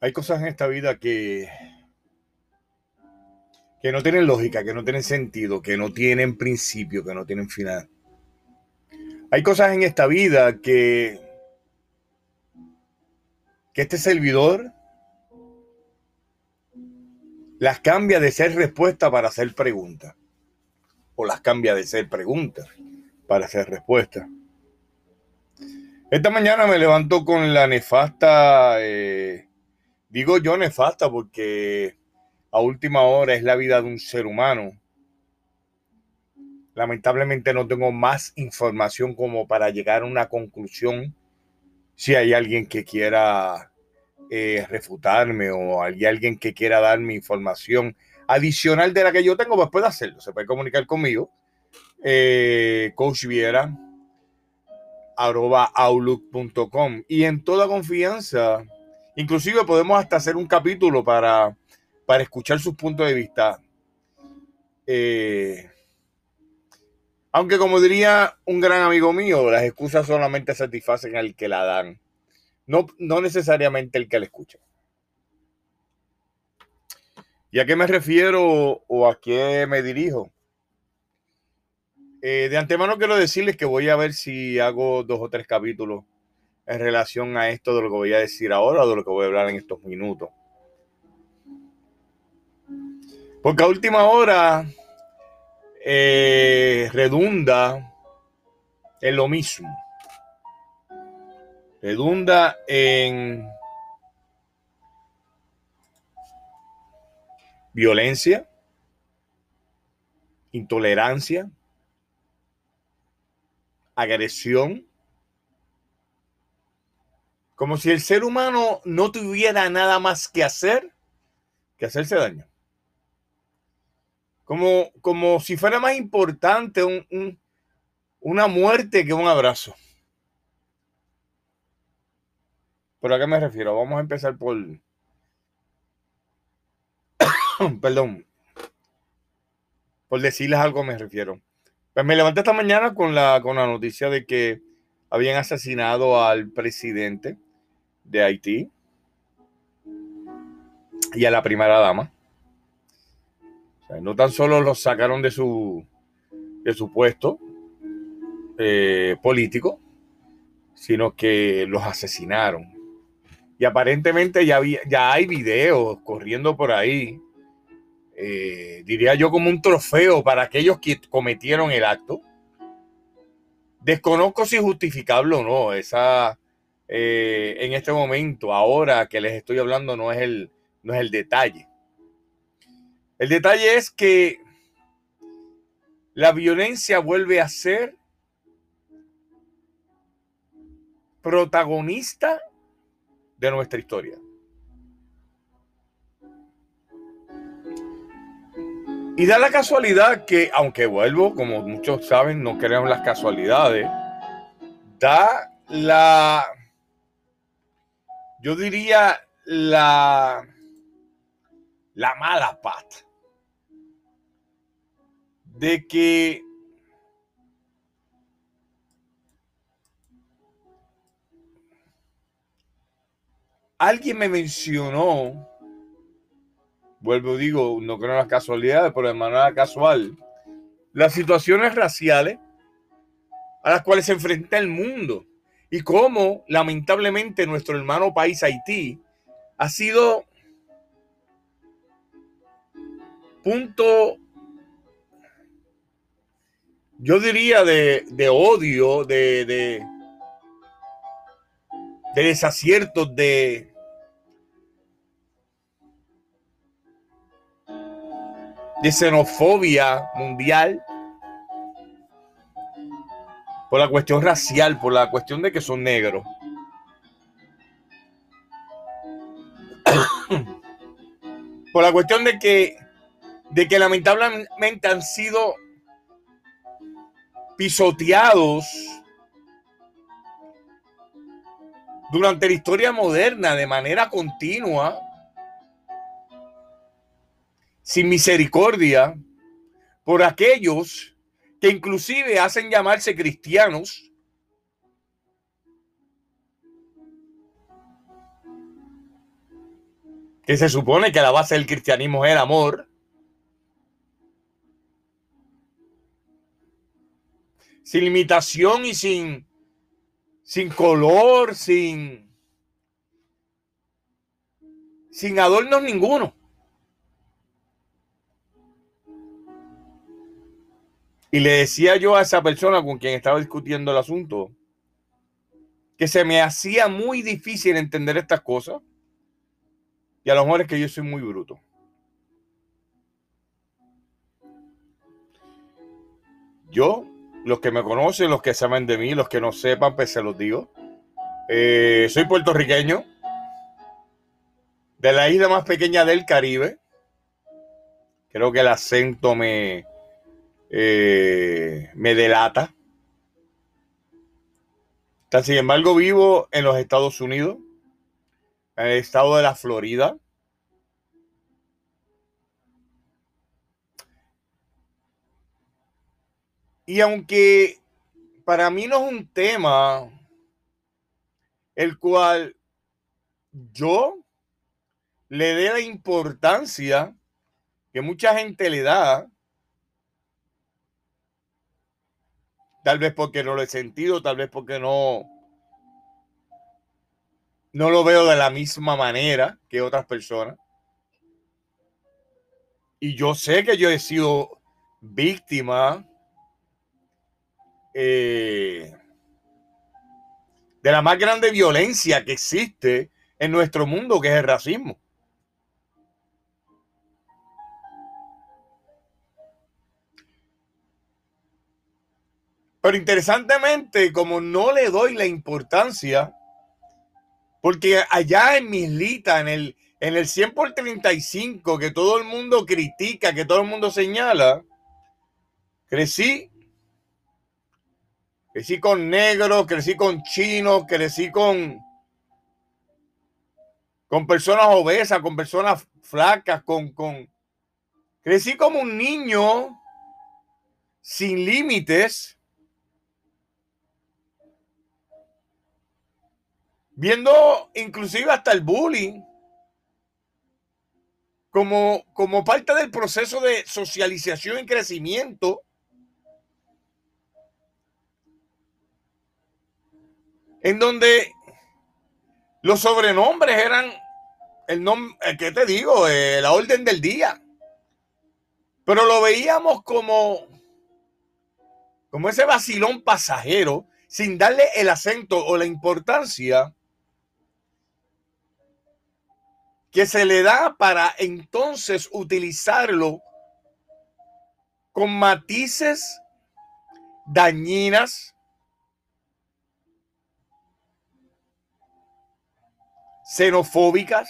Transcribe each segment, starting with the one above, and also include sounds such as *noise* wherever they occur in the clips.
Hay cosas en esta vida que, que no tienen lógica, que no tienen sentido, que no tienen principio, que no tienen final. Hay cosas en esta vida que, que este servidor las cambia de ser respuesta para hacer pregunta. O las cambia de ser pregunta para hacer respuesta. Esta mañana me levanto con la nefasta eh, Digo yo nefasta porque a última hora es la vida de un ser humano. Lamentablemente no tengo más información como para llegar a una conclusión. Si hay alguien que quiera eh, refutarme o hay alguien que quiera darme información adicional de la que yo tengo, pues puede hacerlo. Se puede comunicar conmigo. Eh, Coach Viera arroba outlook.com y en toda confianza Inclusive podemos hasta hacer un capítulo para, para escuchar sus puntos de vista. Eh, aunque como diría un gran amigo mío, las excusas solamente satisfacen al que la dan, no, no necesariamente el que la escucha. ¿Y a qué me refiero o a qué me dirijo? Eh, de antemano quiero decirles que voy a ver si hago dos o tres capítulos en relación a esto de lo que voy a decir ahora o de lo que voy a hablar en estos minutos. Porque a última hora eh, redunda en lo mismo. Redunda en violencia, intolerancia, agresión, como si el ser humano no tuviera nada más que hacer que hacerse daño. Como, como si fuera más importante una muerte que un abrazo. ¿Pero a qué me refiero? Vamos a empezar por... *coughs* Perdón. Por decirles algo me refiero. Pues me levanté esta mañana con la, con la noticia de que habían asesinado al presidente de Haití y a la primera dama. no tan solo los sacaron de su, de su puesto eh, político, sino que los asesinaron. Y aparentemente ya, había, ya hay videos corriendo por ahí, eh, diría yo como un trofeo para aquellos que cometieron el acto. Desconozco si es justificable o no esa, eh, en este momento, ahora que les estoy hablando, no es, el, no es el detalle. El detalle es que la violencia vuelve a ser protagonista de nuestra historia. Y da la casualidad que, aunque vuelvo, como muchos saben, no queremos las casualidades, da la yo diría la, la mala pata de que alguien me mencionó, vuelvo digo, no creo en las casualidades, pero de manera casual, las situaciones raciales a las cuales se enfrenta el mundo y cómo lamentablemente nuestro hermano país Haití ha sido punto, yo diría, de, odio, de, de, de desaciertos, de, de xenofobia mundial por la cuestión racial, por la cuestión de que son negros. *coughs* por la cuestión de que, de que lamentablemente han sido pisoteados durante la historia moderna de manera continua, sin misericordia, por aquellos que inclusive hacen llamarse cristianos, que se supone que la base del cristianismo es el amor, sin limitación y sin, sin color, sin, sin adornos ninguno. Y le decía yo a esa persona con quien estaba discutiendo el asunto que se me hacía muy difícil entender estas cosas. Y a lo mejor es que yo soy muy bruto. Yo, los que me conocen, los que saben de mí, los que no sepan, pues se los digo. Eh, soy puertorriqueño, de la isla más pequeña del Caribe. Creo que el acento me, eh, me delata. sin embargo, vivo en los Estados Unidos, en el estado de la Florida. Y aunque para mí no es un tema el cual yo le dé la importancia que mucha gente le da, Tal vez porque no lo he sentido, tal vez porque no, no lo veo de la misma manera que otras personas. Y yo sé que yo he sido víctima eh, de la más grande violencia que existe en nuestro mundo, que es el racismo. Pero interesantemente, como no le doy la importancia, porque allá en Mislita, en el, en el 100 por 35, que todo el mundo critica, que todo el mundo señala, crecí. Crecí con negros, crecí con chinos, crecí con, con personas obesas, con personas flacas, con, con... Crecí como un niño sin límites viendo inclusive hasta el bullying como, como parte del proceso de socialización y crecimiento. En donde los sobrenombres eran el nombre, eh, ¿qué te digo? Eh, la orden del día. Pero lo veíamos como, como ese vacilón pasajero, sin darle el acento o la importancia que se le da para entonces utilizarlo con matices dañinas, xenofóbicas,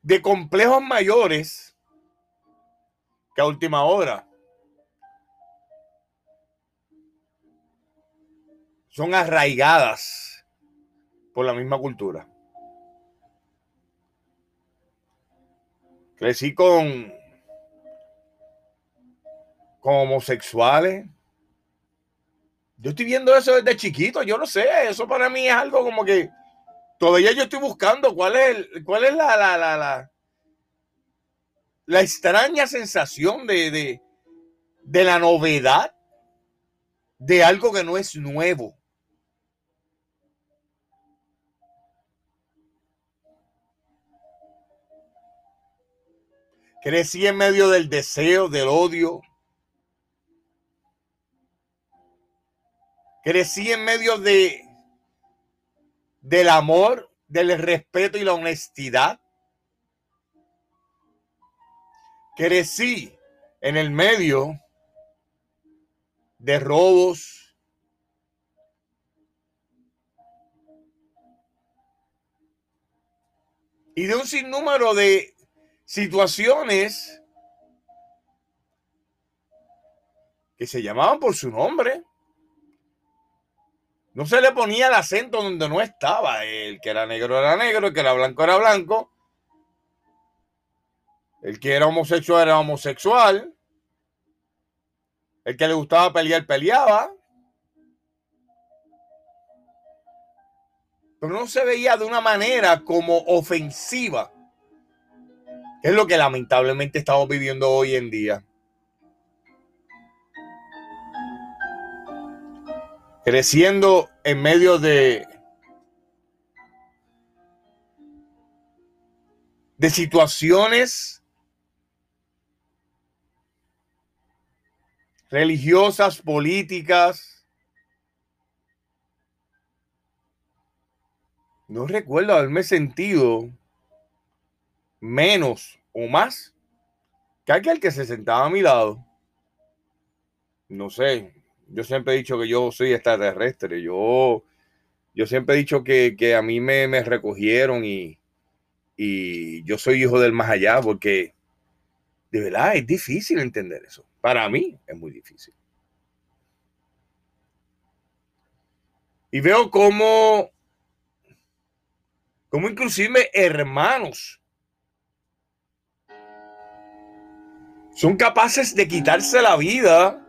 de complejos mayores que a última hora. Son arraigadas por la misma cultura. Crecí con, con homosexuales. Yo estoy viendo eso desde chiquito, yo no sé, eso para mí es algo como que todavía yo estoy buscando cuál es, cuál es la, la, la, la, la extraña sensación de, de, de la novedad de algo que no es nuevo. Crecí en medio del deseo, del odio. Crecí en medio de del amor, del respeto y la honestidad. Crecí en el medio de robos, y de un sinnúmero de situaciones que se llamaban por su nombre. No se le ponía el acento donde no estaba. El que era negro era negro, el que era blanco era blanco. El que era homosexual era homosexual. El que le gustaba pelear, peleaba. Pero no se veía de una manera como ofensiva. Es lo que lamentablemente estamos viviendo hoy en día. Creciendo en medio de de situaciones religiosas, políticas. No recuerdo haberme sentido menos o más que aquel que se sentaba a mi lado. No sé, yo siempre he dicho que yo soy extraterrestre. Yo, yo siempre he dicho que, a mí me, me recogieron y, y yo soy hijo del más allá porque de verdad es difícil entender eso. Para mí es muy difícil. Y veo como, como inclusive hermanos son capaces de quitarse la vida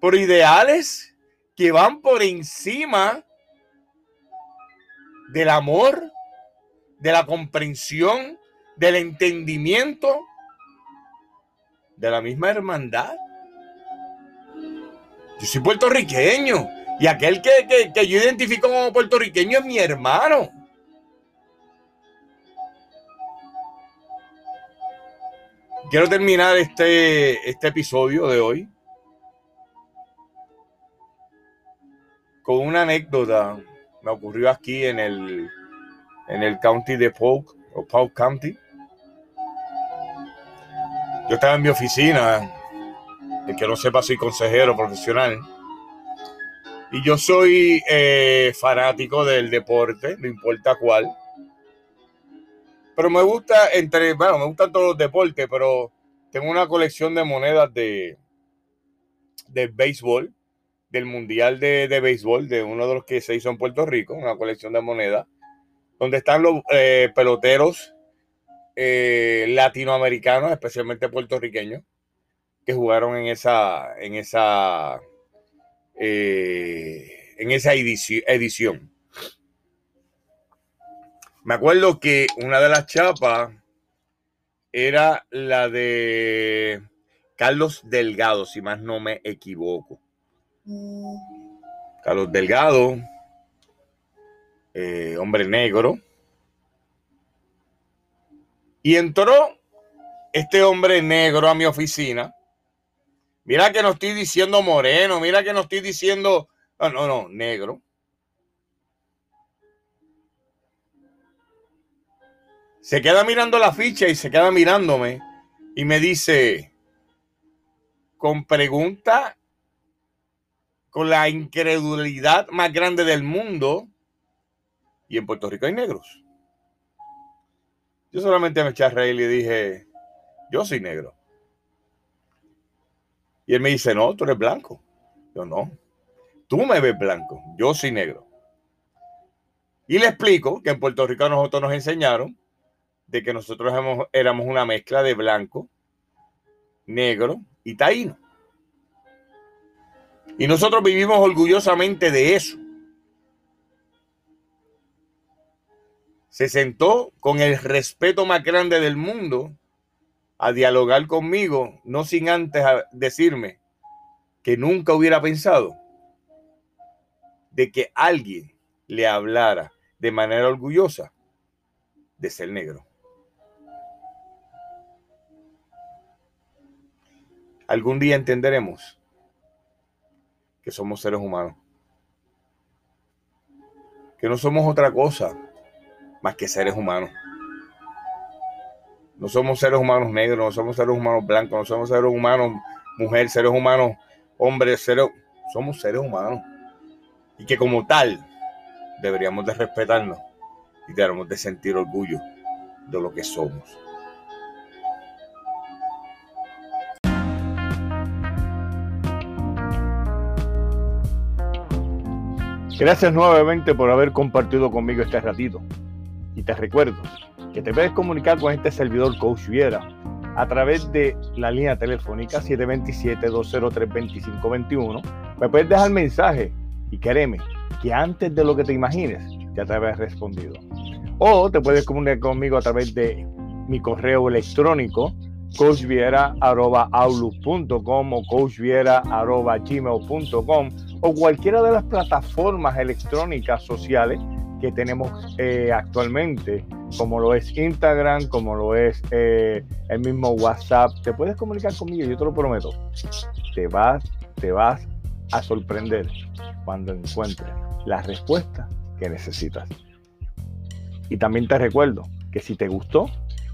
por ideales que van por encima del amor, de la comprensión, del entendimiento de la misma hermandad. Yo soy puertorriqueño y aquel que, que, yo identifico como puertorriqueño es mi hermano. Quiero terminar este, este episodio de hoy con una anécdota. Me ocurrió aquí en el, en el county de Polk, o Polk County. Yo estaba en mi oficina, el que no sepa, soy consejero profesional. Y yo soy eh, fanático del deporte, no importa cuál. Pero me gusta, entre, bueno, me gustan todos los deportes, pero tengo una colección de monedas de, de béisbol, del Mundial de, de Béisbol, de uno de los que se hizo en Puerto Rico, una colección de monedas, donde están los eh, peloteros eh, latinoamericanos, especialmente puertorriqueños, que jugaron en esa, en esa, eh, en esa edición. Me acuerdo que una de las chapas era la de Carlos Delgado, si más no me equivoco. Carlos Delgado, eh, hombre negro, y entró este hombre negro a mi oficina. Mira que no estoy diciendo moreno, mira que no estoy diciendo, no, no, no, negro. Se queda mirando la ficha y se queda mirándome y me dice, con pregunta, con la incredulidad más grande del mundo, y en Puerto Rico hay negros. Yo solamente me eché a reír y dije, yo soy negro. Y él me dice, no, tú eres blanco. Yo no. Tú me ves blanco, yo soy negro. Y le explico que en Puerto Rico nosotros nos enseñaron de que nosotros éramos una mezcla de blanco, negro y taíno. Y nosotros vivimos orgullosamente de eso. se sentó con el respeto más grande del mundo a dialogar conmigo, no sin antes decirme que nunca hubiera pensado de que alguien le hablara de manera orgullosa de ser negro. Algún día entenderemos que somos seres humanos, que no somos otra cosa más que seres humanos. No somos seres humanos negros, no somos seres humanos blancos, no somos seres humanos mujeres, seres humanos hombres, seres, somos seres humanos. Y que como tal deberíamos de respetarnos y deberíamos de sentir orgullo de lo que somos. Gracias nuevamente por haber compartido conmigo este ratito. Y te recuerdo que te puedes comunicar con este servidor Coach Viera a través de la línea telefónica 727-203-2521. Me puedes dejar mensaje y créeme que antes de lo que te imagines ya te habrás respondido. O te puedes comunicar conmigo a través de mi correo electrónico coachviera.outlook.com o coachviera.gmail.com o cualquiera de las plataformas electrónicas sociales que tenemos eh, actualmente, como lo es Instagram, como lo es eh, el mismo WhatsApp. Te puedes comunicar conmigo, yo te lo prometo. Te vas, te vas a sorprender cuando encuentres la respuesta que necesitas. Y también te recuerdo que si te gustó,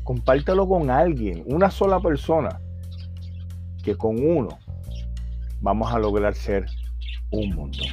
compártelo con alguien, una sola persona, que con uno vamos a lograr ser un montón.